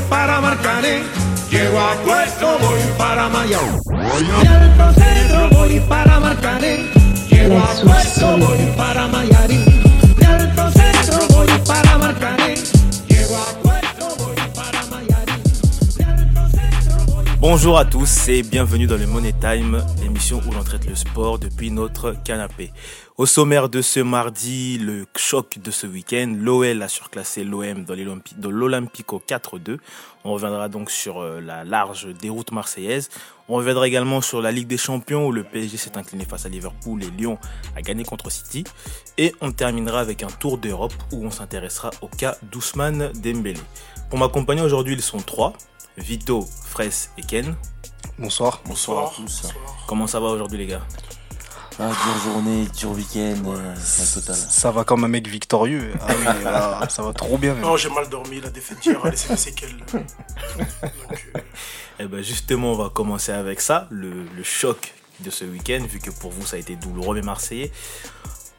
voy para Marcané. Llego a puesto, voy para Mayao. Y al centro voy para Marcané. Llego a puesto, voy para Mayarín. Bonjour à tous et bienvenue dans le Money Time, l'émission où l'on traite le sport depuis notre canapé. Au sommaire de ce mardi, le choc de ce week-end, l'OL a surclassé l'OM dans l'Olympi- dans l'Olympico 4-2. On reviendra donc sur euh, la large déroute marseillaise. On reviendra également sur la Ligue des Champions où le PSG s'est incliné face à Liverpool et Lyon a gagné contre City. Et on terminera avec un tour d'Europe où on s'intéressera au cas d'Ousmane Dembélé. Pour m'accompagner aujourd'hui, ils sont trois. Vito, Fraisse et Ken. Bonsoir. Bonsoir à tous. Comment ça va aujourd'hui les gars? Ah, dure journée, dur week-end, euh. Ça va comme un mec victorieux. Ah oui, là, ça va trop bien. même. Non, j'ai mal dormi, la défaite d'hier a laissé des séquelles. Donc, euh, Eh ben justement, on va commencer avec ça, le, le choc de ce week-end, vu que pour vous ça a été douloureux mais marseillais.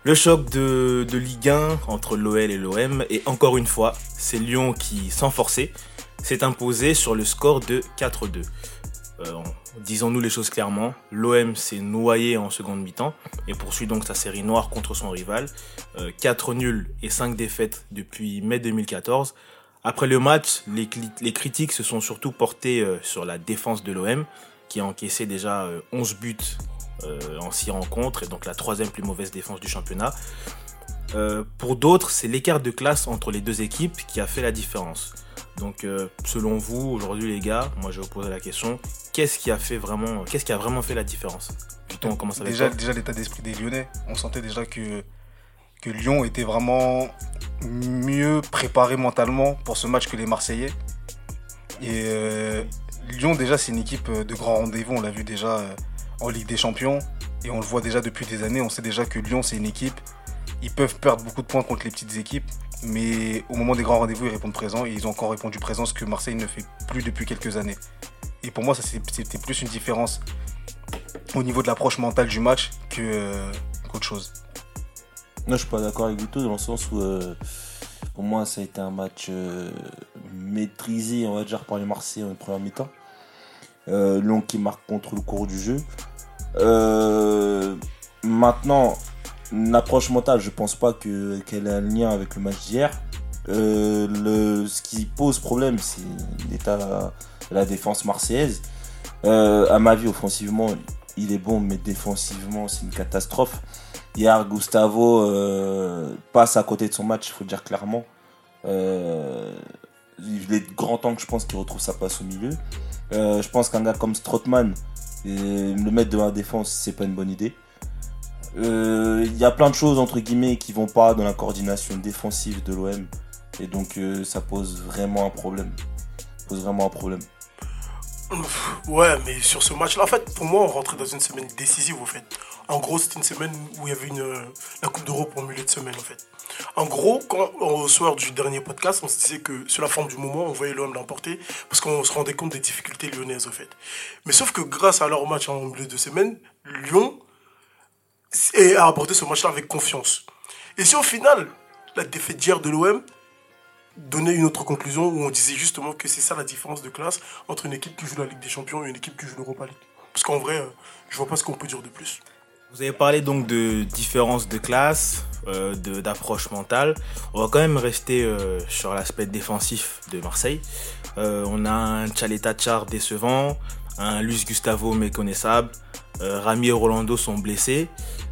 Le choc de, de Ligue 1 entre l'OL et l'OM, et encore une fois, c'est Lyon qui, sans forcer, s'est imposé sur le score de 4-2. Euh, Disons-nous les choses clairement, l'OM s'est noyé en seconde mi-temps et poursuit donc sa série noire contre son rival. Euh, 4 nuls et 5 défaites depuis mai 2014. Après le match, les, critiques se sont surtout portées euh, sur la défense de l'OM, qui a encaissé déjà euh, 11 buts euh, en 6 rencontres, et donc la troisième plus mauvaise défense du championnat. Euh, pour d'autres, c'est l'écart de classe entre les deux équipes qui a fait la différence. Donc, euh, selon vous, aujourd'hui, les gars, moi je vais vous poser la question qu'est-ce qui a fait vraiment, qu'est-ce qui a vraiment fait la différence? Plutôt, on commence avec Déjà, toi. déjà l'état d'esprit des Lyonnais. On sentait déjà que, que Lyon était vraiment mieux préparé mentalement pour ce match que les Marseillais. Et euh, Lyon, déjà, c'est une équipe euh, de grand rendez-vous. On l'a vu déjà en Ligue des Champions. Et on le voit déjà depuis des années. On sait déjà que Lyon, c'est une équipe. Ils peuvent perdre beaucoup de points contre les petites équipes. Mais au moment des grands rendez-vous, ils répondent présent. Et ils ont encore répondu présent, ce que Marseille ne fait plus depuis quelques années. Et pour moi, c'était plus une différence au niveau de l'approche mentale du match euh, qu'autre chose. Non, je suis pas d'accord avec Vito dans le sens où, euh, pour moi, ça a été un match euh, maîtrisé, on va dire, par les Marseillais en première mi-temps. Lyon qui marque contre le cours du jeu. Maintenant, l'approche mentale, je pense pas que, qu'elle ait un lien avec le match d'hier. Euh, ce qui pose problème, c'est l'état de la défense marseillaise. Euh, à ma vie, offensivement, il est bon, mais défensivement, c'est une catastrophe. Hier, Gustavo euh, passe à côté de son match, il faut le dire clairement. Il est grand temps que je pense qu'il retrouve sa place au milieu. Je pense qu'un gars comme Strootman, le mettre devant la défense, c'est pas une bonne idée. Euh, Il y a plein de choses entre guillemets qui vont pas dans la coordination défensive de l'OM et donc euh, ça pose vraiment un problème. Ça pose vraiment un problème. ouais, mais sur ce match-là, en fait, pour moi, on rentrait dans une semaine décisive, en fait. En gros, c'était une semaine où il y avait une, la Coupe d'Europe en milieu de semaine, en fait. En gros, quand, au soir du dernier podcast, on se disait que sur la forme du moment, on voyait l'OM l'emporter parce qu'on se rendait compte des difficultés lyonnaises, en fait. Mais sauf que grâce à leur match en milieu de semaine, Lyon et a abordé ce match-là avec confiance. Et si au final, la défaite d'hier de l'OM donnait une autre conclusion où on disait justement que c'est ça la différence de classe entre une équipe qui joue la Ligue des Champions et une équipe qui joue l'Europa League? Parce qu'en vrai, je vois pas ce qu'on peut dire de plus. Vous avez parlé donc de différence de classe, euh, d'approche mentale. On va quand même rester euh, sur l'aspect défensif de Marseille. Euh, on a un Chaleta Char décevant, un Luis Gustavo méconnaissable, Rami et Rolando sont blessés.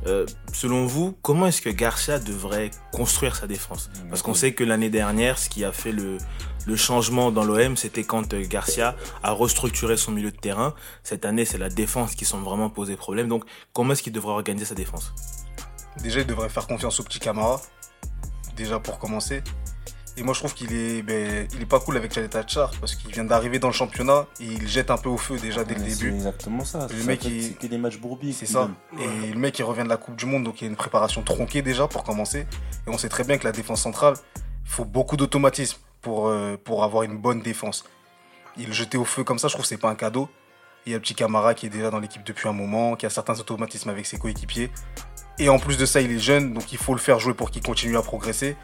Euh, selon vous, comment est-ce que Garcia devrait construire sa défense? Parce qu'on sait que l'année dernière, ce qui a fait le, le changement dans l'OM, c'était quand euh, Garcia a restructuré son milieu de terrain. Cette année, c'est la défense qui semble vraiment poser problème. Donc, comment est-ce qu'il devrait organiser sa défense? Déjà, il devrait faire confiance au petit Camara, déjà pour commencer. Et moi, je trouve qu'il est, ben, il est pas cool avec Chalet Char parce qu'il vient d'arriver dans le championnat et il jette un peu au feu déjà dès le C'est début. exactement ça. Le Ça mec, fait- il- que des matchs bourbiers. C'est ça. donne. Et le mec, il revient de la Coupe du Monde, donc il y a une préparation tronquée déjà pour commencer. Et on sait très bien que la défense centrale, il faut beaucoup d'automatisme pour, euh, pour avoir une bonne défense. Il le jeter au feu comme ça, je trouve que c'est pas un cadeau. Il y a le petit Camara qui est déjà dans l'équipe depuis un moment, qui a certains automatismes avec ses coéquipiers. Et en plus de ça, il est jeune, donc il faut le faire jouer pour qu'il continue à progresser.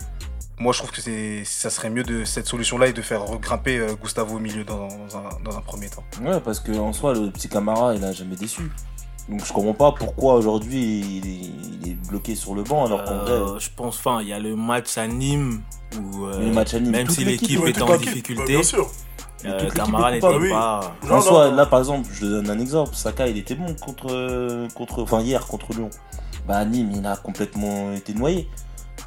moi je trouve que c'est, ça serait mieux de cette solution-là et de faire regrimper euh, Gustavo au milieu dans, dans un, dans un premier temps. Ouais, parce qu'en soi, le petit Camara, il a jamais déçu. Donc je comprends pas pourquoi aujourd'hui il est, il est bloqué sur le banc alors qu'en Euh, vrai. je pense, enfin, il y a le match à Nîmes où, euh, Le match à Nîmes, même si l'équipe Ouais, est en difficulté, Bien sûr. euh, Camara n'était pas. Non, En soi, non. là par exemple, je te donne un exemple. Saka, il était bon contre, euh, contre, enfin hier contre Lyon. Bah Nîmes, il a complètement été noyé.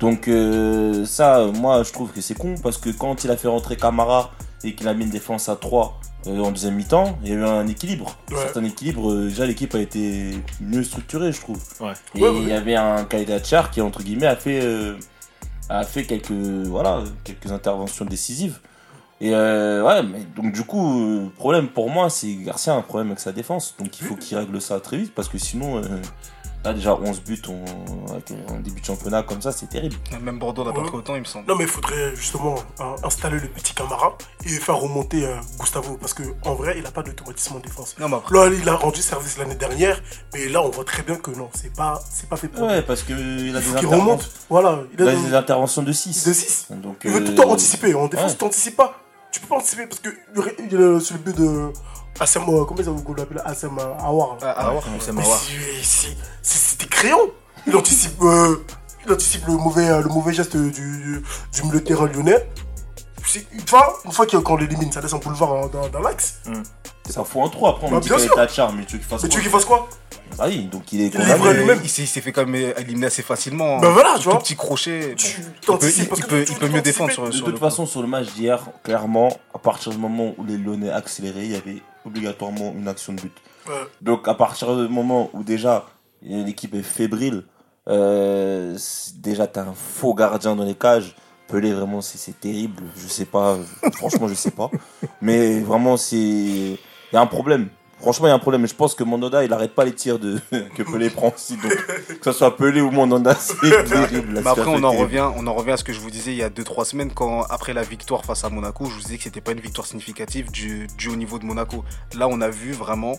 Donc euh, ça, moi, je trouve que c'est con parce que quand il a fait rentrer Camara et qu'il a mis une défense à 3 euh, en deuxième mi-temps, il y a eu un équilibre. Ouais. Un certain équilibre. euh, Déjà, l'équipe a été mieux structurée, je trouve. Ouais. Et Ouais, il y avait un Kaidachar qui, entre guillemets, a fait, a fait quelques, voilà, quelques interventions décisives. Et euh, ouais, mais donc du coup, le problème pour moi, c'est Garcia a un problème avec sa défense. Donc il faut qu'il règle ça très vite parce que sinon, euh, là déjà 11 buts en, avec un début de championnat comme ça, c'est terrible. Même Bordeaux n'a pas pris autant, il me semble. Non, mais il faudrait justement hein, installer le petit Camara et faire remonter euh, Gustavo. Parce qu'en vrai, il n'a pas d'automatisme en défense. Non, mais après, Là, il a rendu service l'année dernière, mais là, on voit très bien que non, c'est pas, c'est pas fait pour. Ouais, parce que il a Il des, faut qu'il remonte. Voilà, il il a a des, des interventions de 6. de 6. Donc, Il veut euh, tout le temps anticiper. En défense, ouais. tu t'anticipes pas. Tu peux pas anticiper parce que a sur le but de Assem, euh, comment ça vous l'appelle Assem euh, Awar. ah. C'est Mais marrant. c'est- c'est- c'est c'est des crayons. Il anticipe, euh, il anticipe le mauvais, euh, le mauvais geste du, du, du milieu de terrain lyonnais. C'est- Une fois, une fois qu'on l'élimine, ça laisse un boulevard hein, dans, dans l'axe. Ça fout en 3 après on Bah, dit qu'il est à charme, mais tu veux qu'il fasse Mais tu quoi? veux qu'il fasse quoi? Ah oui, donc il est condamné. lui-même. Il s'est il s'est fait quand même éliminer assez facilement. Ben voilà, Un tu tout vois. petit crochet. Tu bon. Il peut, il- parce il que peut- tu- il tu peut veux mieux défendre sur, De sur toute le façon, sur le match d'hier, clairement, à partir du moment où les Lyonnais accéléraient, il y avait obligatoirement une action de but. Ouais. Donc à partir du moment où déjà l'équipe est fébrile, euh, déjà t'as un faux gardien dans les cages. Pelé vraiment c'est c'est terrible. Je sais pas, franchement je sais pas. Mais vraiment c'est il y a un problème. Franchement il y a un problème. Je pense que Mandanda il arrête pas les tirs de que Pelé prend aussi. Donc que ce soit Pelé ou Mandanda c'est terrible. Mais après, on en, revient, on en revient à ce que je vous disais il y a 2-3 semaines, quand après la victoire face à Monaco, je vous disais que c'était pas une victoire significative du, du haut niveau de Monaco. Là, on a vu vraiment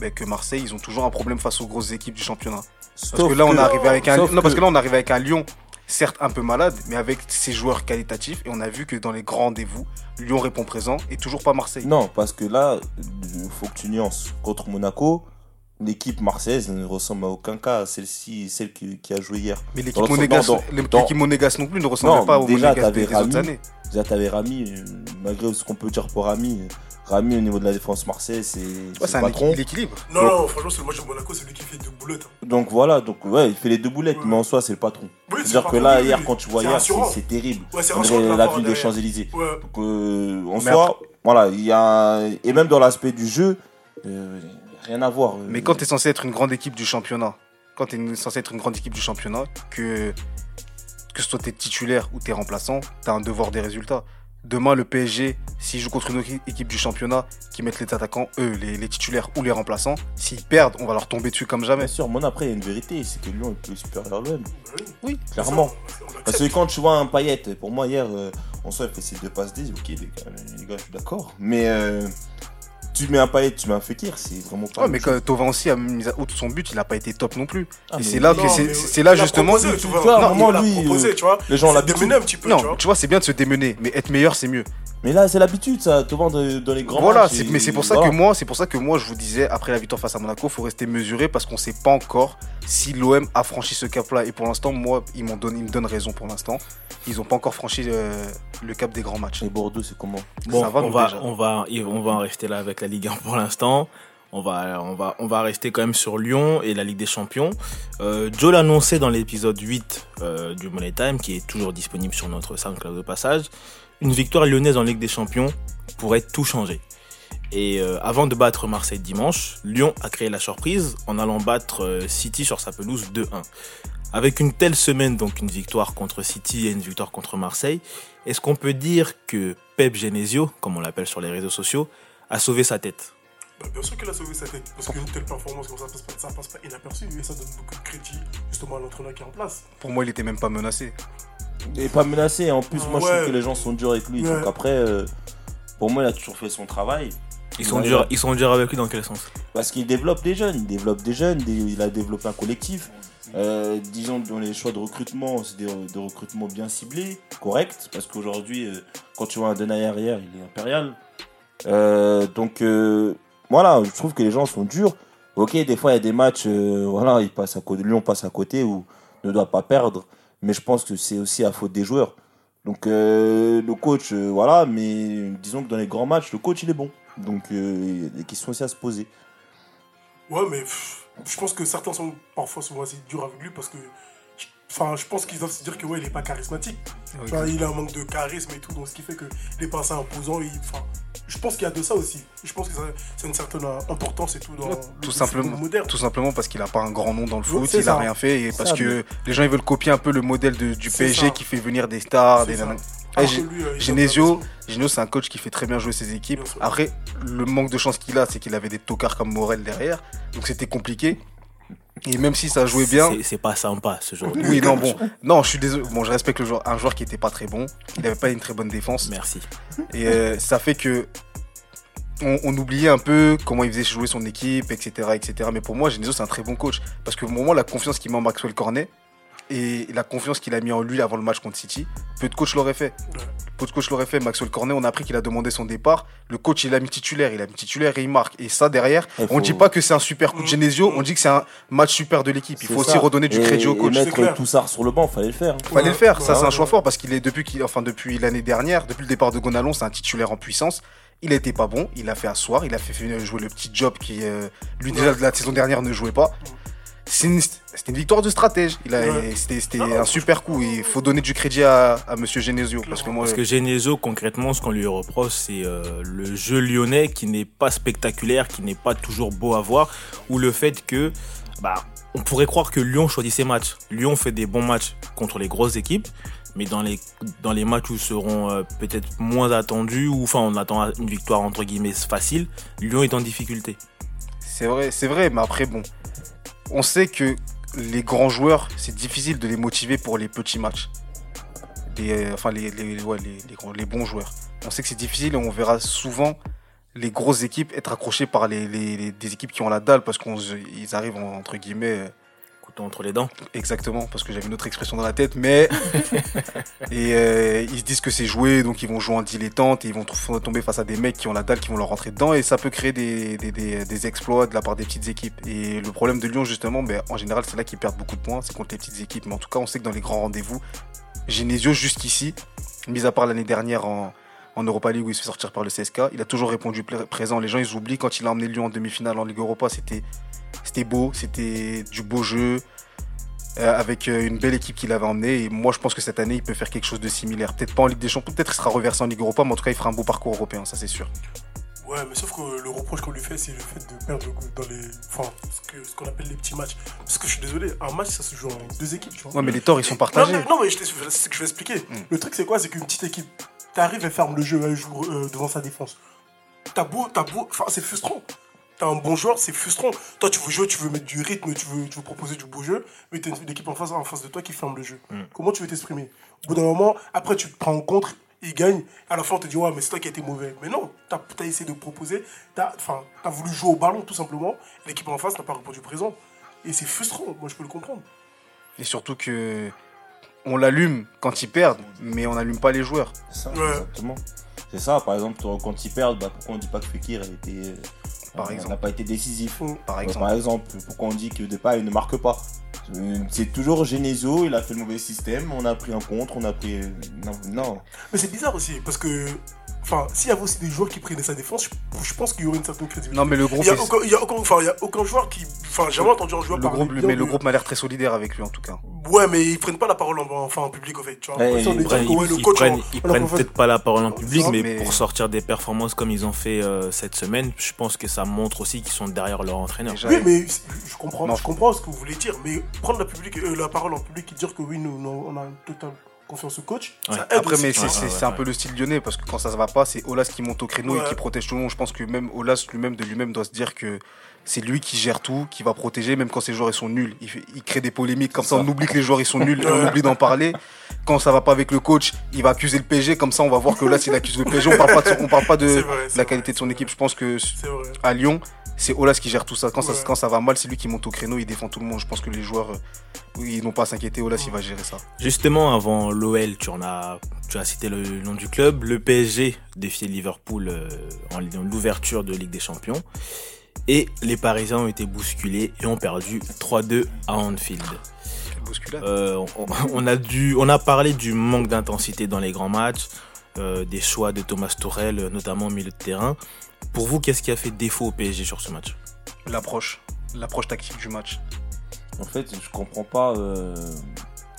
ben, que Marseille, ils ont toujours un problème face aux grosses équipes du championnat. Parce Sauf que là, on est arrivé avec un, sauf non, parce que là, on arrive avec un Lyon, certes un peu malade, mais avec ses joueurs qualitatifs. Et on a vu que dans les grands rendez-vous, Lyon répond présent et toujours pas Marseille. Non, parce que là, il faut que tu nuances. Contre Monaco, l'équipe marseillaise ne ressemble à aucun cas à celle-ci, celle qui, qui a joué hier. Mais l'équipe monégasque, monégasque non plus ne ressemble Non, pas au déjà, t'avais des, des autres Rami. années. Déjà, t'avais Rami, euh, malgré ce qu'on peut dire pour Rami. Rami, au niveau de la défense marseillaise, c'est Ouais, c'est patron. équilibre. l'équilibre. Non, Donc- non, franchement, c'est le match de Monaco, c'est lui qui fait deux boulettes. hein. Donc voilà, donc ouais, il fait les deux boulettes, Ouais. mais en soi, c'est le patron. Oui, C'est-à-dire que là, hier, quand tu vois C'est hier, c'est terrible. Ouais, c'est la la ville des. Champs-Élysées. Ouais. Donc, euh, en Mais soi, voilà, il y a. Et même dans l'aspect du jeu, euh, rien à voir. Mais quand tu es censé être une grande équipe du championnat, quand tu es censé être une grande équipe du championnat, que, que ce soit tes titulaires ou tes remplaçants, tu as un devoir des résultats. Demain, le PSG, s'il joue contre une autre équipe du championnat, qui mettent les attaquants, eux, les, les titulaires ou les remplaçants, s'ils perdent, on va leur tomber dessus comme jamais. Bien sûr, mon après, il y a une vérité, c'est que Lyon est plus supérieur à l'OM. Oui, Clairement. on Parce que quand tu vois un paillette, pour moi, hier, euh, en soi, il fait ses deux passes D, ok, les gars, les gars, je suis d'accord. Mais euh, tu mets un paillette, tu mets un Fekir, c'est vraiment pas. Ouais, mais quand Tovin aussi a mis à outre son but, il n'a pas été top non plus. Ah, et c'est là Non, que c'est là justement. proposé, tu vois. Non, il lui, proposé, tu vois. les gens l'habituent. démené un petit peu, Non, vois. tu vois, c'est bien de se démener, mais être meilleur, c'est mieux. Mais là, c'est l'habitude, ça, te vendre dans les grands Voilà, matchs. et mais c'est pour ça voilà. que moi, c'est pour ça que moi je vous disais après la victoire face à Monaco, faut rester mesuré parce qu'on sait pas encore si l'OM a franchi ce cap-là. Et pour l'instant, moi, ils m'ont donné, ils me donnent raison pour l'instant. Ils ont pas encore franchi euh, le cap des grands matchs. Et Bordeaux, c'est comment? Bon, Ça va, on, va, déjà. on, va, on va en rester là avec la Ligue 1 pour l'instant. On va, on, va, on va rester quand même sur Lyon et la Ligue des Champions. Euh, Joe l'annonçait dans l'épisode 8 euh, du Money Time, qui est toujours disponible sur notre SoundCloud de passage. Une victoire lyonnaise en Ligue des Champions pourrait tout changer. Et euh, avant de battre Marseille dimanche, Lyon a créé la surprise en allant battre euh, City sur sa pelouse 2-1. Avec une telle semaine, donc une victoire contre City et une victoire contre Marseille, est-ce qu'on peut dire que Pep Genesio, comme on l'appelle sur les réseaux sociaux, a sauvé sa tête? Bah, bien sûr qu'il a sauvé sa tête. Parce qu'une telle performance comme ça passe pas, ça passe pas inaperçu. Et ça donne beaucoup de crédit justement à l'entraîneur qui est en place. Pour moi, il était même pas menacé. Il est pas menacé. En plus, moi, je trouve que les gens sont durs avec lui. Ouais. Donc après, euh, pour moi, il a toujours fait son travail. ils sont, Ouais. durs, ils sont durs avec lui dans quel sens? Parce qu'il développe des jeunes. Il développe des jeunes. des- Il a développé un collectif. Euh, disons dans les choix de recrutement, c'est des, des recrutements bien ciblés, corrects, parce qu'aujourd'hui, euh, quand tu vois un Denayer arrière, il est impérial. Euh, donc euh, voilà, je trouve que les gens sont durs. Ok, des fois il y a des matchs, euh, voilà, ils passent à côté, Lyon passe à côté ou ne doit pas perdre, mais je pense que c'est aussi à faute des joueurs. Donc euh, le coach, euh, voilà, mais disons que dans les grands matchs, le coach il est bon. Donc il y a des questions aussi à se poser. Ouais, mais je pense que certains sont parfois souvent assez durs avec lui parce que. Je- Enfin, je pense qu'ils doivent se dire que ouais, il est pas charismatique. Tu vois, il a un manque de charisme et tout, donc ce qui fait qu'il est pas assez imposant. et il- Enfin, je pense qu'il y a de ça aussi. Je pense que a une certaine importance et tout dans le Tout simplement, moderne. tout simplement parce qu'il a pas un grand nom dans le foot, c'est il a ça. rien fait et parce Ça, que les gens ils veulent copier un peu le modèle de- du C'est PSG ça. qui fait venir des stars, C'est des Eh, que lui, euh, a Genesio, Genesio c'est un coach qui fait très bien jouer ses équipes. Après, le manque de chance qu'il a, c'est qu'il avait des tocards comme Morel derrière, donc c'était compliqué. Et même si ça jouait bien, C'est- pas sympa ce genre de. oui non bon, non je suis désolé, bon je respecte le joueur, un joueur qui était pas très bon, il avait pas une très bonne défense. Merci. Et euh, ça fait que on, on oubliait un peu comment il faisait jouer son équipe, etc., etc. Mais pour moi, Genesio, c'est un très bon coach. Parce que au moment, la confiance qu'il met en Maxwell Cornet et la confiance qu'il a mis en lui avant le match contre City, peu de coachs l'auraient fait. Peu de coachs l'auraient fait. Maxwell Cornet, on a appris qu'il a demandé son départ. Le coach, il a mis titulaire. Il a mis titulaire et il marque. Et ça, derrière, Il on faut- dit pas que c'est un super coup de Genesio, on dit que c'est un match super de l'équipe. Il faut ça. aussi redonner du Et- crédit au coach. Et mettre. Toussard sur le banc, fallait le faire. hein. Fallait le faire, ça Ouais, c'est un choix ouais. fort parce qu'il est depuis qu'il enfin depuis l'année dernière, depuis le départ de Gonalon, c'est un titulaire en puissance. Il était pas bon, il a fait asseoir, il a fait jouer le petit job qui euh, lui déjà de la saison dernière ne jouait pas. C'est une- C'était une victoire de stratège. Ouais. c'était, non, un super coup. Il faut donner du crédit à, à Monsieur Genesio parce que moi, Parce que Genesio, concrètement, ce qu'on lui reproche, c'est euh, le jeu lyonnais qui n'est pas spectaculaire, qui n'est pas toujours beau à voir, ou le fait que, bah, on pourrait croire que Lyon choisit ses matchs. Lyon fait des bons matchs contre les grosses équipes, mais dans les, dans les matchs où seront euh, peut-être moins attendus, ou enfin on attend une victoire entre guillemets facile, Lyon est en difficulté. c'est vrai, c'est vrai, mais après bon, on sait que les grands joueurs, c'est difficile de les motiver pour les petits matchs. Euh, enfin, les, les, bons joueurs. On sait que c'est difficile et on verra souvent les grosses équipes être accrochées par les, des équipes qui ont la dalle parce qu'ils arrivent en- entre guillemets euh, Couteau entre les dents. exactement parce que j'avais une autre expression dans la tête mais et euh, ils se disent que c'est joué donc ils vont jouer en dilettante et ils vont tomber face à des mecs qui ont la dalle qui vont leur rentrer dedans et ça peut créer des, des, des- des exploits de la part des petites équipes et le problème de Lyon justement ben, en général c'est là qu'ils perdent beaucoup de points c'est contre les petites équipes mais en tout cas on sait que dans les grands rendez-vous Genesio jusqu'ici mis à part l'année dernière en en Europa League où il se fait sortir par le CSK, il a toujours répondu présent. Les gens ils oublient quand il a emmené Lyon en demi-finale en Ligue Europa, c'était c'était beau, c'était du beau jeu euh, avec euh, une belle équipe qu'il avait emmenée. Et moi, je pense que cette année, il peut faire quelque chose de similaire. Peut-être pas en Ligue des Champions, peut-être qu'il sera reversé en Ligue Europa, mais en tout cas, il fera un beau parcours européen, ça c'est sûr. Ouais, mais sauf que le reproche qu'on lui fait, c'est le fait de perdre dans les. Enfin, ce qu'on appelle les petits matchs. Parce que je suis désolé, un match, ça se joue en deux équipes, tu vois. Ouais, mais les torts, ils sont partagés. Non, mais, non, mais c'est ce que je vais expliquer. Mm. Le truc, c'est quoi? C'est qu'une petite équipe, t'arrives et ferme le jeu, elle joue euh, devant sa défense. T'as beau, t'as beau. Enfin, c'est frustrant. T'as un bon joueur, c'est frustrant. Toi, tu veux jouer, tu veux mettre du rythme, tu veux, tu veux proposer du beau jeu, mais t'as une équipe en face, en face de toi qui ferme le jeu. Mm. Comment tu veux t'exprimer? Au bout d'un moment, après, tu te prends en contre, il gagne, à la fin, on te dit, ouais, mais c'est toi qui as été mauvais. Mais non, t'as as essayé de proposer, t'as enfin, t'as voulu jouer au ballon, tout simplement. L'équipe en face n'a pas répondu présent. Et c'est frustrant, moi, je peux le comprendre. Et surtout que on l'allume quand ils perdent, mais on n'allume pas les joueurs. C'est ça, Ouais. exactement. C'est ça, par exemple, quand ils perdent, bah, pourquoi on dit pas que Fekir a été, euh, Par exemple. n'a pas été décisif Par exemple. Par exemple, pourquoi on dit que Depay il ne marque pas Euh, C'est toujours Genesio, il a fait le mauvais système, on a pris un contre, on a pris. Non, non. Mais c'est bizarre aussi, parce que. Enfin, s'il y avait aussi des joueurs qui prenaient sa défense, je, je pense qu'il y aurait une certaine crédibilité. Non, mais le groupe, Il y a aucun, il y a aucun, enfin, il y a aucun joueur qui. Enfin, j'ai jamais entendu un joueur le parler groupe, bien mais le groupe m'a l'air très solidaire avec lui en tout cas. Ouais, mais ils prennent pas la parole en, enfin, en public, en fait. Tu vois, Ouais, ils prennent, ouais, ils- prennent- ils prennent peut-être pas la parole en public, mais, mais- pour sortir des performances comme ils ont fait euh, cette semaine, je pense que ça montre aussi qu'ils sont derrière leur entraîneur. Déjà, Oui, mais je comprends, Non. je comprends ce que vous voulez dire, mais prendre la, public, euh, la parole en public et dire que oui, nous, nous, on a une totale confiance au coach, Ouais. ça aide Après, aussi, mais c'est un peu le style lyonnais parce que quand ça se va pas, c'est Olas qui monte au créneau Ouais. et qui protège tout le monde. Je pense que même Olas lui-même de lui-même doit se dire que c'est lui qui gère tout, qui va protéger, même quand ses joueurs ils sont nuls. Il, fait- il crée des polémiques comme ça, on oublie que les joueurs ils sont nuls et on oublie d'en parler. Quand ça va pas avec le coach, il va accuser le PG, comme ça on va voir que Olas il accuse le PG. On parle pas de, on parle pas de, vrai, la vrai, qualité de son équipe. Je pense que à Lyon, c'est Olas qui gère tout ça. Quand, Ouais. ça. quand ça va mal, c'est lui qui monte au créneau, il défend tout le monde. Je pense que les joueurs, euh, oui, ils n'ont pas à s'inquiéter. Olas, il va gérer ça. Justement, avant l'OL, tu en as, tu as cité le nom du club. Le PSG défiait Liverpool euh, en en l'ouverture de Ligue des Champions. Et les Parisiens ont été bousculés et ont perdu 3-2 à Anfield. Quelle bousculade. Euh, on, on a dû, on a parlé du manque d'intensité dans les grands matchs, euh, des choix de Thomas Tuchel, euh, notamment au milieu de terrain. Pour vous, qu'est-ce qui a fait défaut au PSG sur ce match? L'approche. L'approche tactique du match. En fait, je comprends pas euh,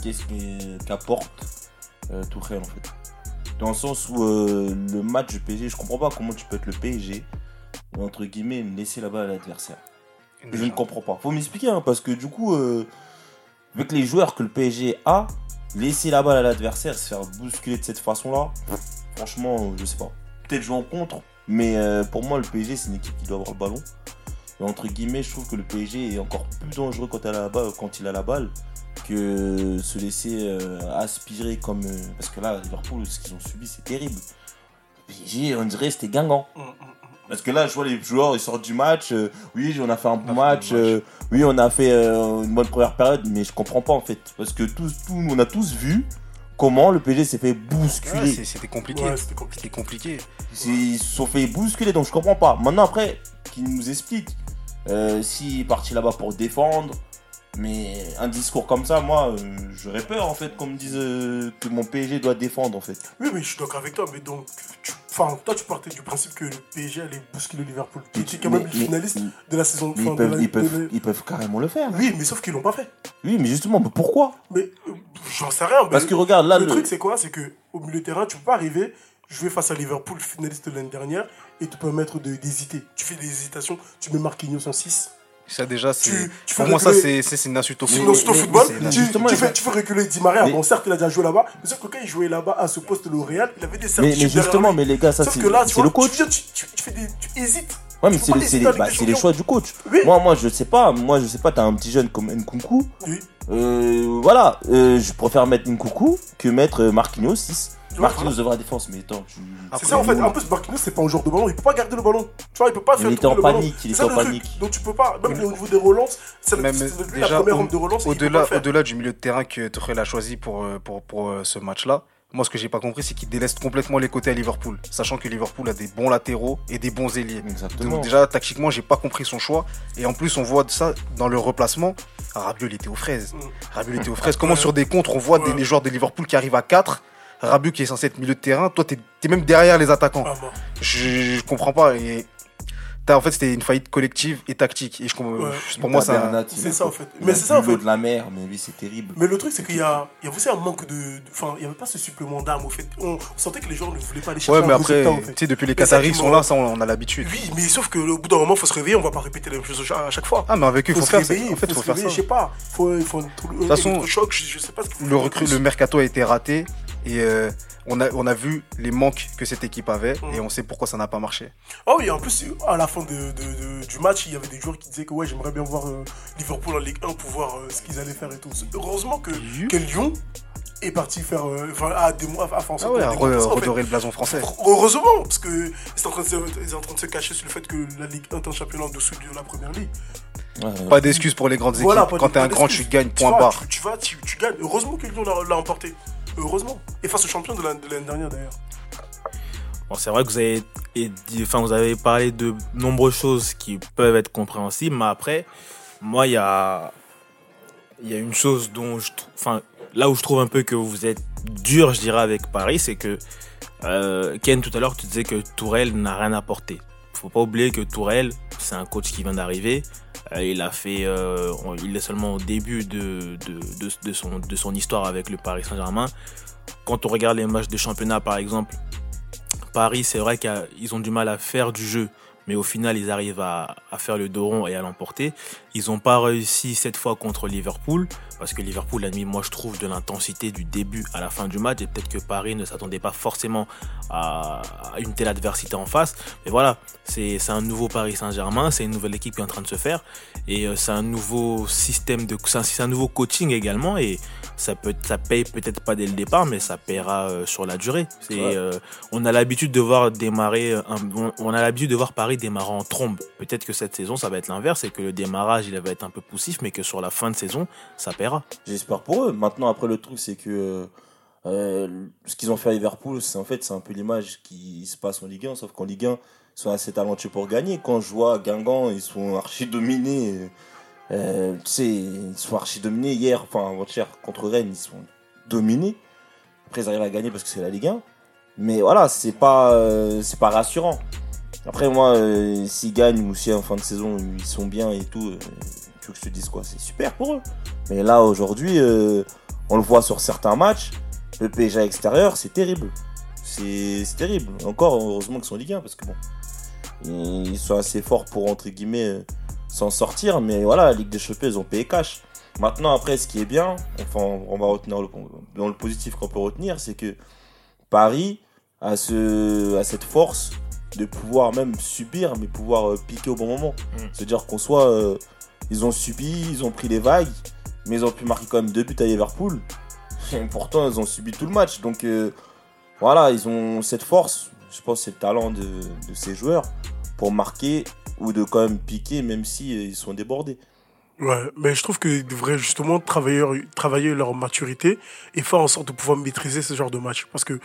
qu'est-ce qui- qu'apporte euh, Tourelle en fait. Dans le sens où euh, le match du PSG, je comprends pas comment tu peux être le PSG entre guillemets laisser la balle à l'adversaire. Je ne comprends pas. Faut m'expliquer hein, parce que du coup, euh, avec les joueurs que le PSG a, laisser la balle à l'adversaire, se faire bousculer de cette façon-là, franchement, euh, je sais pas. Peut-être jouer en contre, mais euh, pour moi, le PSG, c'est une équipe qui doit avoir le ballon. Et entre guillemets, je trouve que le PSG est encore plus dangereux quand, il a la balle, quand il a la balle que se laisser euh, aspirer comme. euh, parce que là, Liverpool, ce qu'ils ont subi, c'est terrible. Le PSG, on dirait, c'était Guingamp. Mm, mm, mm. Parce que là, je vois les joueurs, ils sortent du match. oui, on a fait un bon match. oui, on a fait une bonne première période, mais je comprends pas en fait. Parce que tous, tous, on a tous vu comment le PSG s'est fait bousculer. C'était compliqué. Ouais, c'était compliqué. Ils se sont fait bousculer, donc je comprends pas. Maintenant, après, qu'ils nous expliquent euh, s'il est parti là-bas pour défendre. Mais un discours comme ça, moi, euh, j'aurais peur en fait qu'on me dise euh, que mon PSG doit défendre en fait. Oui, mais je suis d'accord avec toi, mais donc, tu- enfin, toi, tu partais du principe que le PSG allait bousculer Liverpool, qui était quand même le finaliste de la saison. ils, de peuvent, ils, peuvent, ils peuvent carrément le faire. Oui, mais sauf qu'ils l'ont pas fait. Oui, mais justement, mais pourquoi? Mais euh, j'en sais rien. Parce que regarde, là, le, le, truc, c'est quoi? C'est que au milieu de terrain, tu peux pas arriver, jouer face à Liverpool, finaliste de l'année dernière, et te permettre d'hésiter. Tu fais des hésitations, tu mets Marquinhos en 6. Ça, déjà, c'est. Tu, tu fais Pour moi, ça, reculer- c'est c'est- c'est une insulte au C'est foot. une insulte au mais- football. c'est- Tu, tu fais, tu fais reculer Di Maria. Mais- Bon, certes, il a déjà joué là-bas, mais sauf que quand il jouait là-bas à ce poste de Real, il avait des mais, certitudes. mais justement, mais les gars, ça c'est c'est le coach. Tu, tu, tu, tu fais des, tu hésites. Ouais, mais c'est les, bah, les c'est les champions. choix du coach. Oui. Moi, moi, je sais pas. Moi, je sais pas. T'as un petit jeune comme Nkunku. Oui. Euh, voilà. euh, je préfère mettre Nkunku que mettre euh, Marquinhos 6. Tu vois, Marquinhos devrait la défense, mais attends, tu. C'est ça en fait. En plus, Marquinhos, c'est pas un joueur de ballon. Il peut pas garder le ballon. Tu vois, il peut pas Il faire était tourner en le ballon. panique, il était en truc. panique. Donc tu peux pas. Même au niveau des relances, c'est la première au- ronde de relance. il Au-delà au-delà du milieu de terrain que Tuchel a choisi pour, euh, pour, pour euh, ce match-là, moi, ce que j'ai pas compris, c'est qu'il délaisse complètement les côtés à Liverpool, sachant que Liverpool a des bons latéraux et des bons ailiers. Exactement. Donc déjà, tactiquement, j'ai pas compris son choix. Et en plus, on voit ça dans le replacement. Rabiot, il était aux fraises. Mm. Rabiot, il était aux fraises. Comment sur des contres, on voit des, les joueurs de Liverpool qui arrivent à 4 Rabiot qui est censé être milieu de terrain. Toi, t'es es même derrière les attaquants. Ah, bah. Je, je comprends pas. Et t'as- en fait, c'était une faillite collective et tactique. Et je, Ouais. pour moi, ça. C'est ça, en fait. Mais c'est ça, en fait. de la mer, mais oui, c'est terrible. Mais le truc, c'est qu'il y a, il y a aussi un manque de. de- Enfin, il y avait pas ce supplément d'âme, au fait. On, sentait que les joueurs ne voulaient pas aller chercher Ouais, mais après, tu fait. sais, depuis les Qataris sont là, ça, on, on a l'habitude. Oui, mais sauf que au bout d'un moment, faut se réveiller, on va pas répéter la même chose à chaque fois. Ah, mais avec eux, il faut, se faire ça. réveiller, En fait, faut faire ça. je sais pas. Faut, il faut un truc- un façon, je, sais pas ce Le, faire recru- plus. le mercato a été raté et euh, on, a, on a vu les manques que cette équipe avait et on sait pourquoi ça n'a pas marché. Ah oui, en plus, à la fin de, de- de- du match, il y avait des joueurs qui disaient que ouais, j'aimerais bien voir euh, Liverpool en Ligue 1 pour voir euh, ce qu'ils allaient faire et tout. Heureusement que, que Lyon est parti faire. euh, Enfin, à des mois, à en Ah ouais, à re- redorer le blason français. Heureusement, parce que c'est en, train de se- ils sont en train de se cacher sur le fait que la Ligue 1 est un championnat en dessous de la première ligue. Ouais, Pas d'excuses pour les grandes équipes. Voilà, Quand t'es un grand, tu gagnes, Tu point vas, barre. Tu, tu vas, tu, tu gagnes. Heureusement que Lyon l'a l'a emporté. Heureusement. Et face au champion de la- de l'année dernière d'ailleurs. Bon, c'est vrai que vous avez, enfin, vous avez parlé de nombreuses choses qui peuvent être compréhensibles, mais après, moi, il y a, y a une chose dont je, enfin, là où je trouve un peu que vous êtes dur, je dirais, avec Paris, c'est que euh, Ken, tout à l'heure, tu disais que Tourelle n'a rien apporté. Faut pas oublier que Tourelle, c'est un coach qui vient d'arriver. Euh, il a fait, euh, il est seulement au début son, de son histoire avec le Paris Saint-Germain. Quand on regarde les matchs de championnat, par exemple, Paris, c'est vrai qu'ils ont du mal à faire du jeu, mais au final, ils arrivent à, à faire le dos rond et à l'emporter. Ils n'ont pas réussi cette fois contre Liverpool, parce que Liverpool a mis, moi, je trouve, de l'intensité du début à la fin du match, et peut-être que Paris ne s'attendait pas forcément à, à une telle adversité en face. Mais voilà, c'est un nouveau Paris Saint-Germain, c'est une nouvelle équipe qui est en train de se faire, et euh, c'est un nouveau système de, c'est un, nouveau coaching également, et ça peut, ça paye peut-être pas dès le départ, mais ça paiera euh, sur la durée. Ouais. euh, on a l'habitude de voir démarrer, un- on, on a l'habitude de voir Paris Paris démarrant en trombe. Peut-être que cette saison, ça va être l'inverse et que le démarrage, il va être un peu poussif, mais que sur la fin de saison, ça paiera. J'espère pour eux. Maintenant, après, le truc, c'est que euh, ce qu'ils ont fait à Liverpool, c'est en fait, c'est un peu l'image qui se passe en Ligue 1, sauf qu'en Ligue 1, ils sont assez talentueux pour gagner. Quand je vois Guingamp, ils sont archi dominés. Euh, sais, ils sont archi dominés hier, enfin, avant-hier, contre Rennes, ils sont dominés. Après, ils arrivent à gagner parce que c'est la Ligue 1. Mais voilà, c'est pas, euh, c'est pas rassurant. Après, moi, euh, s'ils gagnent ou si en fin de saison ils sont bien et tout, euh, tu veux que je te dise quoi C'est super pour eux. Mais là, aujourd'hui, euh, on le voit sur certains matchs, le PSG à l'extérieur, c'est terrible. C'est terrible. Encore, heureusement qu'ils sont en Ligue 1 parce que bon, ils sont assez forts pour, entre guillemets, s'en sortir. Mais voilà, la Ligue des Champions, ils ont payé cash. Maintenant, après, ce qui est bien, enfin, on va retenir le, dans le positif qu'on peut retenir, c'est que Paris a, ce, a cette force de pouvoir même subir, mais pouvoir euh, piquer au bon moment. Mm. C'est-à-dire qu'on soit. euh, ils ont subi, ils ont pris les vagues, mais ils ont pu marquer quand même deux buts à Liverpool. Et pourtant, ils ont subi tout le match. Donc euh, voilà, ils ont cette force, je pense, c'est le talent de, de ces joueurs pour marquer ou de quand même piquer, même si euh, ils sont débordés. Ouais, mais je trouve qu'ils devraient justement travailler, travailler leur maturité et faire en sorte de pouvoir maîtriser ce genre de match. Parce que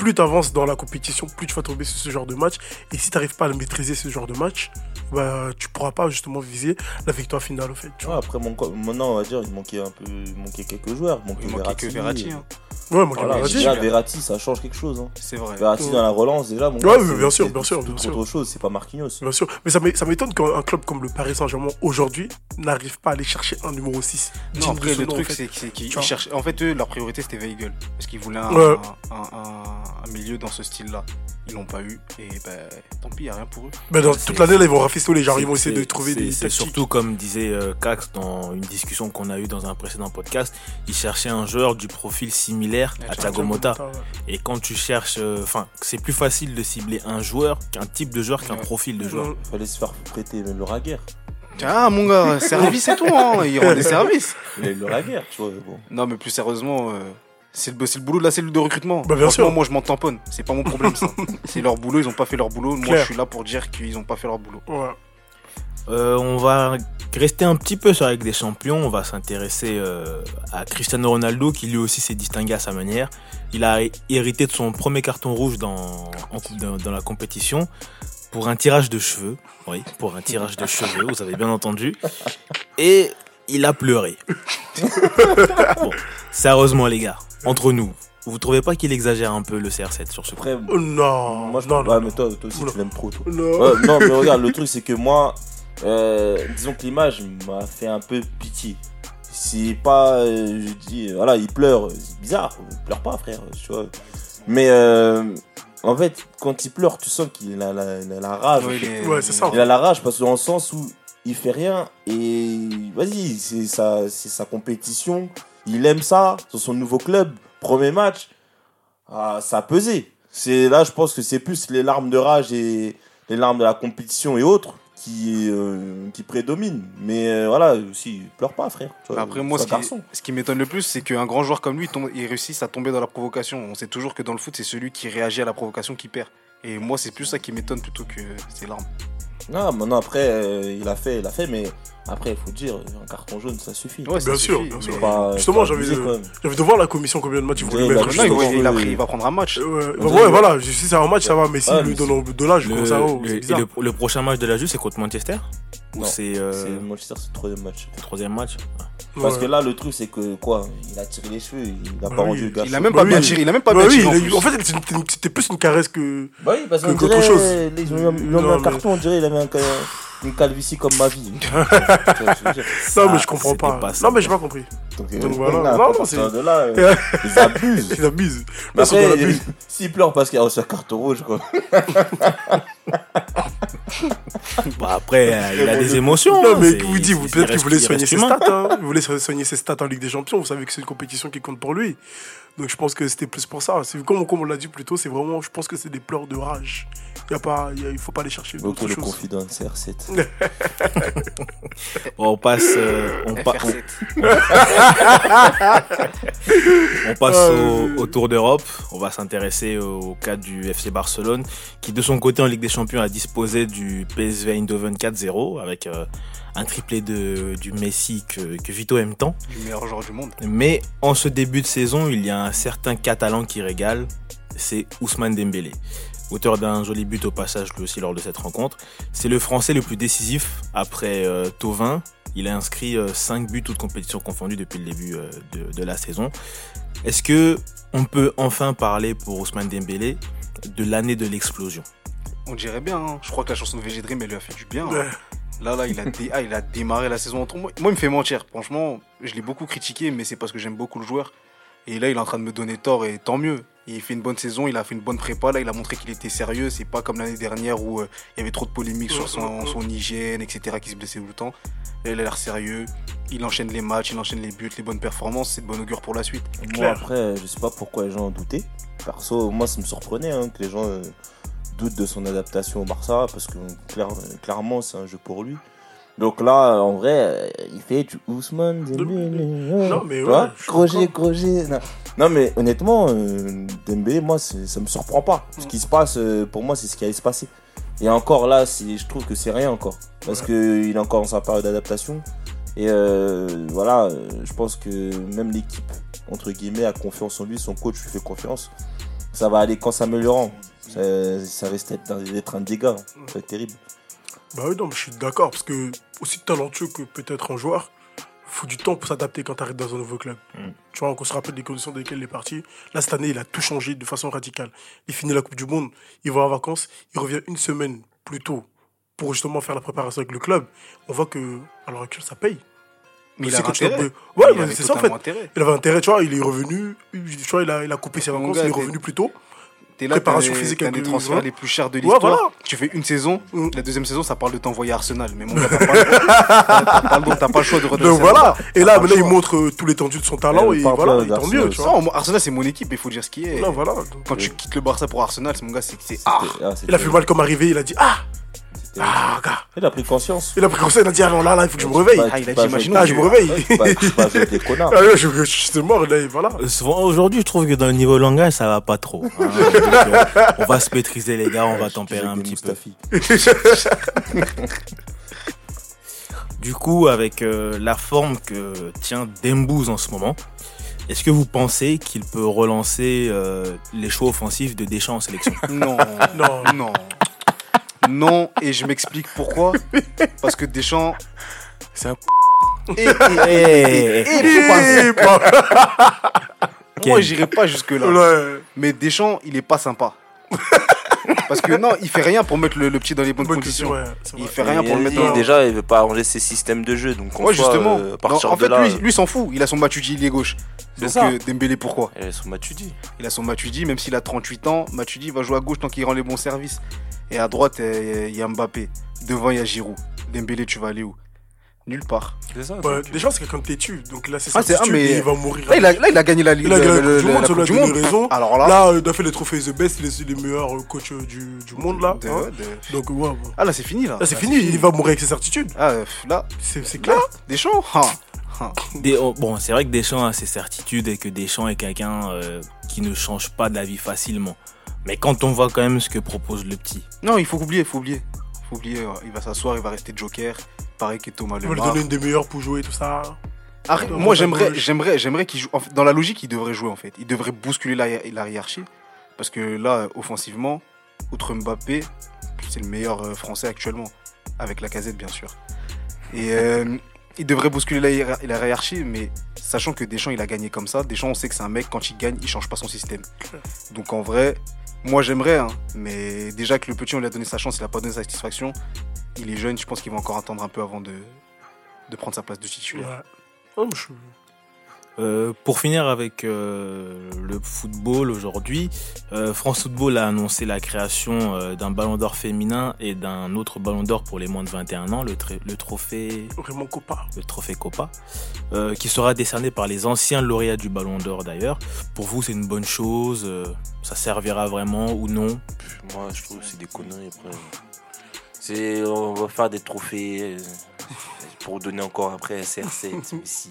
plus tu avances dans la compétition, plus tu vas tomber sur ce genre de match. Et si tu n'arrives pas à maîtriser, ce genre de match, bah, tu pourras pas justement viser la victoire finale, au fait. tu Ouais, après, mon, maintenant, on va dire, il manquait un peu, il manquait quelques joueurs. Il manquait, Il manquait que Verratti. Verratti. hein. vois. Ouais, moi, Voilà, Verratti. déjà, Verratti, ça change quelque chose. Hein. C'est vrai. Verratti Ouais. dans la relance, déjà, bon, Ouais, mais bien sûr, c'est bien sûr, bien sûr. autre chose, c'est pas Marquinhos. Bien sûr. Mais ça m'é- ça m'étonne qu'un club comme le Paris Saint-Germain, aujourd'hui, n'arrive pas à aller chercher un numéro 6. Non, après, le truc, en fait. c'est c'est qu'ils vois? cherchent. En fait, eux, leur priorité, c'était Weigel. Parce qu'ils voulaient un, Ouais. un, un- un milieu dans ce style-là. Ils l'ont pas eu. Et ben, tant pis, y a rien pour eux. Ben, dans toute l'année, là, ils vont rafistoler. Ils vont essayer de trouver des C'est tactiques. surtout comme disait euh, Cax dans une discussion qu'on a eue dans un précédent podcast, il cherchait un joueur du profil similaire à Thiago Motta. ouais. Et quand tu cherches, euh, enfin, c'est plus facile de cibler un joueur qu'un type de joueur qu'un Ouais. profil de joueur. Ouais. Fallait se faire prêter le Raguerre. Tiens, mon gars, service et tout, hein. Ils rendent des services. Il a eu le Raguerre, tu vois. Bon. Non, mais plus sérieusement, euh, c'est le, c'est le boulot de la cellule de recrutement. Bah, bien Franchement, sûr. moi, je m'en tamponne. C'est pas mon problème, ça. c'est leur boulot, ils ont pas fait leur boulot. Moi, je suis là pour dire qu'ils ont pas fait leur boulot. Ouais. Euh, on va rester un petit peu sur avec des champions. On va s'intéresser euh, à Cristiano Ronaldo qui lui aussi s'est distingué à sa manière. Il a hérité de son premier carton rouge dans, en coupe- dans, dans la compétition pour un tirage de cheveux. Oui, pour un tirage de cheveux, vous avez bien entendu. Et il a pleuré. bon, sérieusement les gars, entre nous, vous trouvez pas qu'il exagère un peu le CR7 sur ce coup Après, Oh, non. moi je non, ouais, non, mais toi, toi aussi tu l'aimes trop, toi. non. Ouais, non, mais regarde, le truc c'est que moi, euh, disons que l'image m'a fait un peu pitié. C'est pas, euh, je dis, voilà, il pleure, c'est bizarre, il pleure pas, frère, tu vois. Mais euh, en fait, quand il pleure, tu sens qu'il a la, rage. Ouais, il Ouais, c'est ça. Il a la rage parce que dans le sens où il fait rien et vas-y, c'est sa, c'est sa compétition. Il aime ça, c'est son nouveau club, premier match. Ah, ça a pesé. C'est là, je pense que c'est plus les larmes de rage et les larmes de la compétition et autres qui, euh, qui prédominent. Mais euh, voilà, aussi, il pleure pas, frère. Vois, Après, moi, c'est ce qui, garçon. ce qui m'étonne le plus, c'est qu'un grand joueur comme lui, tombe- il réussisse à tomber dans la provocation. On sait toujours que dans le foot, c'est celui qui réagit à la provocation qui perd. Et moi, c'est plus ça qui m'étonne plutôt que ses larmes. Non, maintenant, après, euh, il a fait, il a fait, mais après, il faut dire, un carton jaune, ça suffit. Ouais, ça Bien sûr, bien sûr. Pas- Justement, pas j'avais abuser, le- quand même. J'ai envie de voir la commission combien de matchs lui il a mettre. Non, il, Justement, va, il a oui, pris- oui. il va prendre un match. Bah ouais, voilà, si c'est un match, ça va, mais si Ouais, lui donne de l'âge, comme ça, oh, le- bizarre. le, le prochain match de la Juve, c'est contre Manchester Ou Non, c'est euh, C'est Manchester, c'est le troisième match. le troisième match Parce Ouais. que là, le truc, c'est que quoi Il a tiré les cheveux, il a Bah pas oui. rendu le gars. Il a même Bah pas oui. bien tiré. Il a même pas Bah bien oui, tiré. en fait, c'était- plus une caresse que. Bah oui, parce qu'autre dirait, chose. euh, Ils ont mis un- carton, on dirait il avait un, une calvitie comme ma vie. Non, mais je comprends pas. pas ça. non, mais j'ai pas compris. Donc, euh, Donc voilà. là, Non, non, c'est- de là, euh, ils abusent. Il abuse. Mais Mais c'est après, abuse. s'il pleure parce qu'il a reçu un carton rouge, quoi. Bah, après, euh, il a des émotions. Non, hein, mais c'est- vous dites, peut-être qu'il voulait soigner ses stats. Hein. Il voulait soigner ses stats en Ligue des Champions. Vous savez que c'est une compétition qui compte pour lui. Donc je pense que c'était plus pour ça. C'est comme, comme on l'a dit plus tôt, c'est vraiment, je pense que c'est des pleurs de rage. Y a pas, y a- il faut pas aller chercher d'autres le choses. confident de CR7. On passe, euh, on, pa- FR7. on passe Ah, au Tour d'Europe. On va s'intéresser au cas du FC Barcelone, qui de son côté en Ligue des Champions a disposé du PSV Eindhoven 4-0 avec euh, un triplé de, du Messi que, que Vito aime tant. Le meilleur joueur du monde. Mais en ce début de saison, il y a un certain Catalan qui régale, c'est Ousmane Dembélé. Auteur d'un joli but au passage lui aussi lors de cette rencontre. C'est le Français le plus décisif après euh, Tovin. Il a inscrit 5 buts toutes compétitions confondues depuis le début euh, de, de la saison. Est-ce que on peut enfin parler pour Ousmane Dembélé de l'année de l'explosion? On dirait bien. hein. Je crois que la chanson de VG Dream, elle lui a fait du bien. hein. Là, là, il a, dé- ah, il a démarré la saison. entre- Moi, moi, il me fait mentir. Franchement, je l'ai beaucoup critiqué, mais c'est parce que j'aime beaucoup le joueur. Et là, il est en train de me donner tort, et tant mieux. Il fait une bonne saison, il a fait une bonne prépa. Là, il a montré qu'il était sérieux. C'est pas comme l'année dernière où euh, il y avait trop de polémiques sur son, son hygiène, etc., qui se blessait tout le temps. Là, il a l'air sérieux. Il enchaîne les matchs, il enchaîne les buts, les bonnes performances. C'est de bon augure pour la suite. Moi, après, je sais pas pourquoi les gens ont douté. Perso, moi, ça me surprenait hein, que les gens euh, doutent de son adaptation au Barça, parce que clair- clairement, c'est un jeu pour lui. Donc là, en vrai, euh, il fait du Ousmane, Dembélé. Non, mais ouais, Crochet, crochet. Non. Non, mais honnêtement, euh, Dembélé, moi, ça me surprend pas. Ce qui se passe, euh, pour moi, c'est ce qui allait se passer. Et encore là, je trouve que c'est rien encore. Parce Ouais. que qu'il est encore dans sa période d'adaptation. Et euh, voilà, je pense que même l'équipe, entre guillemets, a confiance en lui, son coach lui fait confiance. Ça va aller qu'en s'améliorant. Ça, ça risque d'être un dégât. Ça va être terrible. Bah oui, non, mais je suis d'accord, parce que aussi talentueux que peut-être un joueur, faut du temps pour s'adapter quand tu arrives dans un nouveau club. Mm. Tu vois, on se rappelle des conditions dans lesquelles il est parti. Là, cette année, il a tout changé de façon radicale. Il finit la Coupe du Monde, il va en vacances, il revient une semaine plus tôt pour justement faire la préparation avec le club. On voit que, à l'heure actuelle, ça paye. Mais il C'est a quand tu dois- intérêt. Ouais, mais avait c'est ça en fait. intérêt. Il avait intérêt, tu vois, il est revenu, tu vois, il a, il a coupé ses vacances, gars, il est revenu plus tôt. T'es là, Préparation physique t'as avec des le- transferts ouais. les plus chers de Ouais, l'histoire. voilà. Tu fais une saison, Mm. la deuxième saison, ça parle de t'envoyer à Arsenal. Mais mon gars, t'as pas, t'as pas, le- t'as pas le choix de redresser Donc voilà. Et là, là, il montre euh, tout l'étendue de son talent Et et voilà, tant mieux, tu vois. Non, moi, Arsenal, c'est mon équipe, il faut dire ce qui est. Là, voilà. Quand tu quittes le Barça pour Arsenal, c'est mon gars, c'est c'est ah. Ah, Il a fait mal comme arrivé, il a dit Ah Ah, gars Il a pris conscience. Il a pris conseil, il a dit Ah non, là, là, il faut que je me réveille. Ah, il a dit, Ah, je me réveille. Ah, là, je, je, j'étais mort, là, voilà. Euh, souvent, Aujourd'hui, je trouve que dans le niveau langage, ça va pas trop. hein. Donc, on va se maîtriser, les gars, on va tempérer un petit peu. peu. Du coup, avec euh, la forme que tient Dembouz en ce moment, est-ce que vous pensez qu'il peut relancer euh, les choix offensifs de Deschamps en sélection? Non, Non. non. Non, et je m'explique pourquoi. Parce que Deschamps. C'est un Et, et- Eh, et faut pas- Et, moi, j'irai pas jusque-là. Mais Deschamps, il est pas sympa. Parce que non, il fait rien pour mettre le, le petit dans les bonnes Bonne conditions. question, ouais, c'est Il fait rien pour le Et- mettre et dans Déjà, il veut pas arranger ses systèmes de jeu. Donc, en Ouais, justement. euh, Non, fait, là, lui, lui s'en fout. Il a son Matuidi, il est gauche. Donc ça. euh, Dembélé, pourquoi? Euh, son match, tu dis. Il a son Matuidi, même s'il a 38 ans. Matuidi va jouer à gauche tant qu'il rend les bons services. Et à droite, euh, il y a Mbappé. Devant, il y a Giroud. Dembélé, tu vas aller où? Nulle part. C'est ça. Ouais, déjà, c'est quelqu'un de têtu, donc là, c'est Ah, ça. c'est- ah, mais- il va mourir. Là, il a, là, il a gagné la Ligue Il a gagné la le- Coupe du le- Monde, la Coupe du raison. Alors là. Là, il a fait les trophées The Best, il est les meilleurs euh, coachs euh, du, du monde, là. de- hein. de- Donc, ouais, ouais. Ah, là, c'est fini, là. Là, c'est fini, il va mourir avec ses certitudes. Ah, euh, là, C'est c'est clair. Deschamps ah. Ah. Des- oh, bon, c'est vrai que Deschamps a ses certitudes et que Deschamps est quelqu'un euh, qui ne change pas d'avis facilement. Mais quand on voit quand même ce que propose le petit, Non, il faut oublier, il faut oublier. faut oublier, ouais. il va s'asseoir, il va rester Joker. Pareil que Thomas Il va lui Lemar. donner une des meilleures pour jouer, tout ça. Arrête, Ouais, moi j'aimerais, j'aimerais, j'aimerais qu'il joue. en fait, dans la logique, il devrait jouer en fait. Il devrait bousculer la, la hiérarchie. Parce que là, offensivement, outre Mbappé, c'est le meilleur euh, français actuellement. Avec la casette, bien sûr. Et euh, il devrait bousculer la, hiérar- la hiérarchie, mais sachant que Deschamps, il a gagné comme ça. Deschamps, on sait que c'est un mec, quand il gagne, il change pas son système. Donc en vrai, moi j'aimerais, hein, mais déjà que le petit, on lui a donné sa chance, il a pas donné sa satisfaction. Il est jeune, je pense qu'il va encore attendre un peu avant de, de prendre sa place de Ouais. titulaire. Oh, mais je- Euh, pour finir avec euh, le football aujourd'hui, euh, France Football a annoncé la création euh, d'un ballon d'or féminin et d'un autre ballon d'or pour les moins de 21 ans, le, tr- le trophée Vraiment copain. le trophée Copa, euh, qui sera décerné par les anciens lauréats du Ballon d'Or d'ailleurs. Pour vous, c'est une bonne chose, euh, ça servira vraiment ou non? Moi, je trouve que c'est des conneries. Après. C'est, on va faire des trophées euh, pour donner encore après CR7, Messi.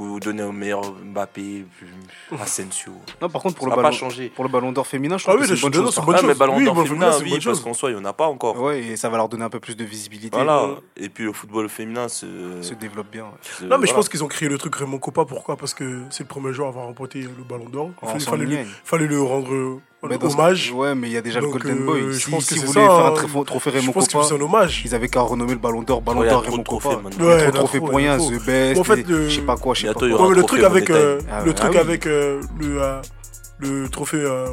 Euh, ou donner au meilleur Mbappé, euh, Asensio. Non, par contre, pour Ça le pas ballon, changer. pour le ballon d'or féminin, je Ah trouve oui, que c'est une bonne chose. Ah, mais ballon Oui, d'or bon, féminin, oui, parce qu'en soi, il n'y en a pas encore. Ouais, et ça va leur donner un peu plus de visibilité. Voilà. euh, Et puis le football féminin se. Se développe bien. ouais. se- Non, mais je pense qu'ils ont créé le truc Raymond Coppa. Pourquoi? Parce que c'est le premier joueur à avoir remporté le ballon d'or. Il En fallait, fallait, fallait lui rendre euh, Mais dans ce- hommage. Ouais, mais il y a déjà Donc, le Golden euh, Boy. je Si, pense si que vous c'est voulez ça, faire un hein. trophée, trophée Je Raymond pense qu'ils Coppa, faisaient un hommage. ils avaient qu'à renommer le ballon d'or, ballon d'or Raymond Coppa. maintenant. Ouais, Trop il y en de a trophées trop, pour rien. The Best, En fait, je sais pas quoi, je sais pas le trophée truc avec, euh, le truc ah oui. avec euh, le, euh, le trophée euh,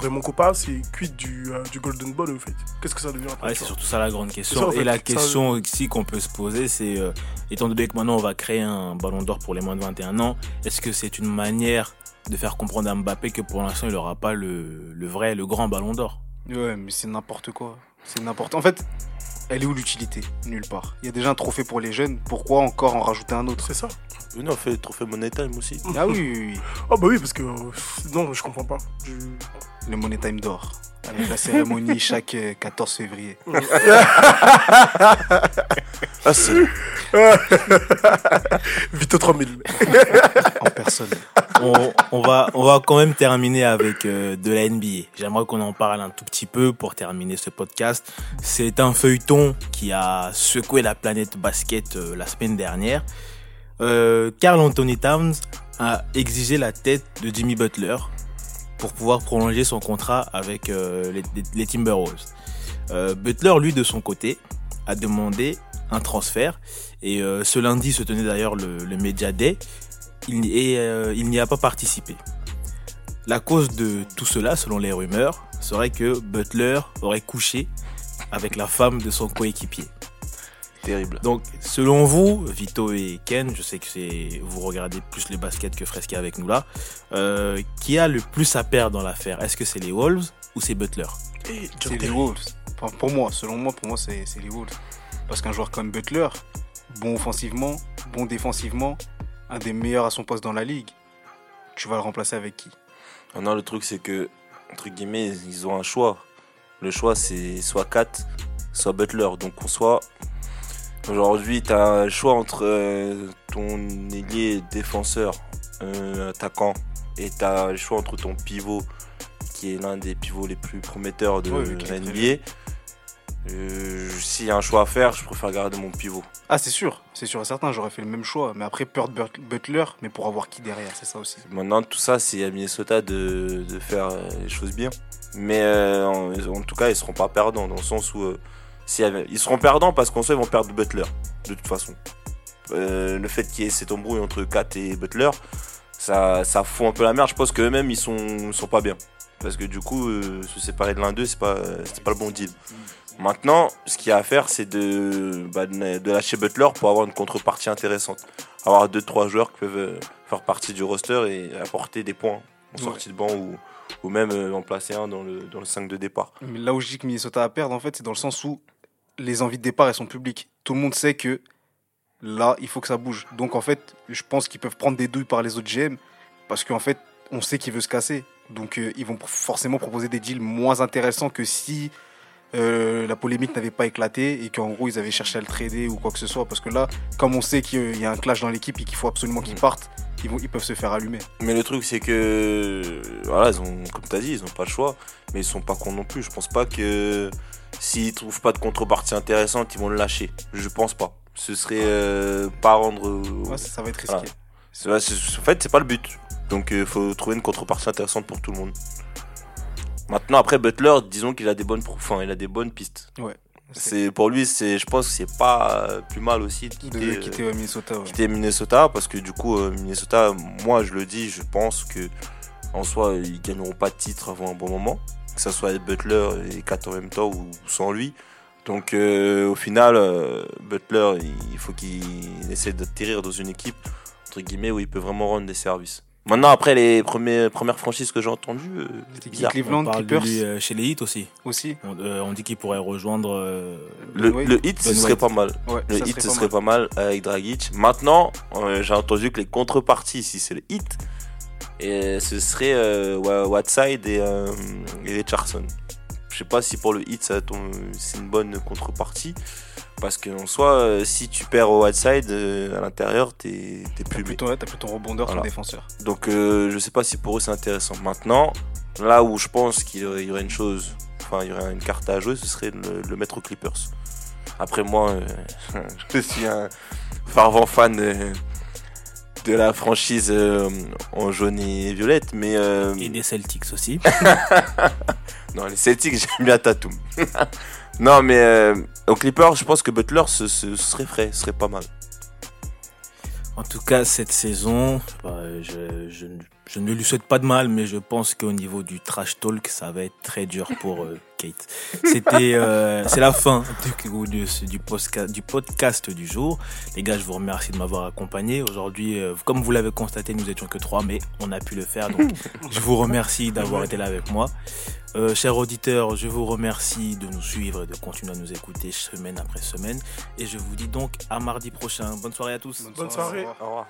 Raymond Coppa, c'est cuite du, euh, du Golden Ball, en fait. Qu'est-ce que ça devient après Ouais, tu c'est surtout ça la grande question. ça, en fait. Et la Ça- question aussi qu'on peut se poser, c'est euh, étant donné que maintenant on va créer un ballon d'or pour les moins de 21 ans, est-ce que c'est une manière de faire comprendre à Mbappé que pour l'instant il n'aura pas le, le vrai, le grand ballon d'or Ouais, mais c'est n'importe quoi. C'est n'importe. En fait, elle est où l'utilité? Nulle part. Il y a déjà un trophée pour les jeunes. Pourquoi encore en rajouter un autre? C'est ça. Oui, non, on fait le trophée Money Time aussi. Ah oui, oui, oui. Oh bah oui, parce que... euh, non, je comprends pas. Je- le Money Time d'or. Avec la cérémonie chaque euh, 14 février. Ah, c'est. Vito 3000. En personne. on, va, on va quand même terminer avec euh, de la NBA. J'aimerais qu'on en parle un tout petit peu pour terminer ce podcast. C'est un feuilleton qui a secoué la planète basket euh, la semaine dernière. Euh, Carl Anthony Towns a exigé la tête de Jimmy Butler pour pouvoir prolonger son contrat avec euh, les, Timberwolves. Butler, lui, de son côté, a demandé un transfert. Et euh, ce lundi se tenait d'ailleurs le, le Media Day il n'y- et euh, il n'y a pas participé. La cause de tout cela, selon les rumeurs, serait que Butler aurait couché avec la femme de son coéquipier. Terrible. Donc, selon vous, Vito et Ken, je sais que c'est vous regardez plus le basket que Fresca avec nous là, euh, qui a le plus à perdre dans l'affaire? Est-ce que c'est les Wolves ou c'est Butler? C'est les. Wolves. Enfin, pour moi, selon moi, pour moi, c'est c'est les Wolves. Parce qu'un joueur comme Butler, bon offensivement, bon défensivement, un des meilleurs à son poste dans la ligue, tu vas le remplacer avec qui? Ah non, le truc, c'est que, entre guillemets, ils ont un choix. Le choix, c'est soit Kat, soit Butler. Donc, en soi, aujourd'hui, tu as le choix entre euh, ton ailier défenseur, euh, attaquant, et tu as le choix entre ton pivot, qui est l'un des pivots les plus prometteurs de NBA. Euh, S'il y a un choix à faire, je préfère garder mon pivot. Ah, c'est sûr, c'est sûr et certain, j'aurais fait le même choix. Mais après, peur de But- Butler, mais pour avoir qui derrière, c'est ça aussi. Maintenant, tout ça, c'est à Minnesota de, de faire euh, les choses bien. Mais euh, en, en tout cas, ils seront pas perdants dans le sens où euh, ils seront perdants parce qu'en soi, ils vont perdre Butler de toute façon. Le fait qu'il y ait cette embrouille entre Kat et Butler, ça, ça fout un peu la merde. Je pense qu'eux-mêmes, ils sont, sont pas bien. Parce que du coup, euh, se séparer de l'un d'eux, c'est pas, c'est pas le bon deal. Maintenant, ce qu'il y a à faire, c'est de, bah, de de lâcher Butler pour avoir une contrepartie intéressante. Avoir 2-3 joueurs qui peuvent euh, faire partie du roster et apporter des points en Ouais. sortie de banc ou, ou même euh, en placer un dans le, dans le 5 de départ. Mais là où je dis que Minnesota a perdre, en fait, c'est dans le sens où les envies de départ, elles sont publiques. Tout le monde sait que là, il faut que ça bouge. Donc, en fait, je pense qu'ils peuvent prendre des douilles par les autres GM parce qu'en fait, on sait qu'il veut se casser. Donc, euh, ils vont forcément proposer des deals moins intéressants que si euh, la polémique n'avait pas éclaté et qu'en gros, ils avaient cherché à le trader ou quoi que ce soit. Parce que là, comme on sait qu'il y a un clash dans l'équipe et qu'il faut absolument qu'ils partent, ils, vont, ils peuvent se faire allumer. Mais le truc, c'est que, voilà, ils ont, comme tu as dit, ils n'ont pas le choix, mais ils sont pas cons non plus. Je pense pas que s'ils trouvent pas de contrepartie intéressante, ils vont le lâcher. Je pense pas. Ce serait euh, pas rendre. Ouais, ça, ça va être risqué. Voilà. En fait, c'est pas le but. Donc, il faut trouver une contrepartie intéressante pour tout le monde. Maintenant, après Butler, disons qu'il a des bonnes, enfin, il a des bonnes pistes. Ouais. C'est pour lui, c'est, je pense que c'est pas euh, plus mal aussi de quitter, De quitter euh, Minnesota. ouais. quitter Minnesota parce que du coup, euh, Minnesota, moi, je le dis, je pense que en soi, ils gagneront pas de titre avant un bon moment, que ce soit avec Butler et Kat en même temps ou sans lui. Donc, euh, au final, Butler, il faut qu'il essaie d'atterrir dans une équipe entre guillemets où il peut vraiment rendre des services. Maintenant, après les premiers, premières franchises que j'ai entendues, euh, C'était qui, bizarre. Cleveland, On parle de Clippers lui euh, chez les Heat aussi. aussi. On, euh, on dit qu'il pourrait rejoindre. euh, le, Ouais. le hit, ce serait pas mal. Ouais, Le hit, ce serait pas mal avec Dragic. Maintenant, euh, j'ai entendu que les contreparties, si c'est le hit, Et ce serait euh, Whiteside et, euh, et Richardson. Je sais pas si pour le hit ça tombe- c'est une bonne contrepartie. Parce qu'en soi, euh, si tu perds au Whiteside euh, à l'intérieur, t'es t'es T'as plus ouais, t'as plutôt rebondeur sur Voilà. le défenseur. Donc euh, je sais pas si pour eux c'est intéressant. Maintenant, là où je pense qu'il y aurait une chose, enfin il y aurait une carte à jouer, ce serait de le, le mettre aux Clippers. Après moi, euh, je suis un fervent fan de, de la franchise euh, en jaune et violette, mais euh, Et des Celtics aussi. non les Celtics j'aime bien Tatum. Non mais euh, aux Clippers, je pense que Butler ce, serait frais, ce serait pas mal. En tout cas, cette saison, bah, je, ne- lui souhaite pas de mal, mais je pense qu'au niveau du trash talk, ça va être très dur pour euh, Kate. C'était, euh, c'est la fin du, du, du, podcast, du podcast du jour. Les gars, je vous remercie de m'avoir accompagné. Aujourd'hui, euh, comme vous l'avez constaté, nous étions que trois, mais on a pu le faire. Donc, je vous remercie d'avoir été là avec moi. Euh, chers auditeurs, je vous remercie de nous suivre et de continuer à nous écouter semaine après semaine. Et je vous dis donc à mardi prochain. Bonne soirée à tous. Bonne soirée. au revoir. Au revoir.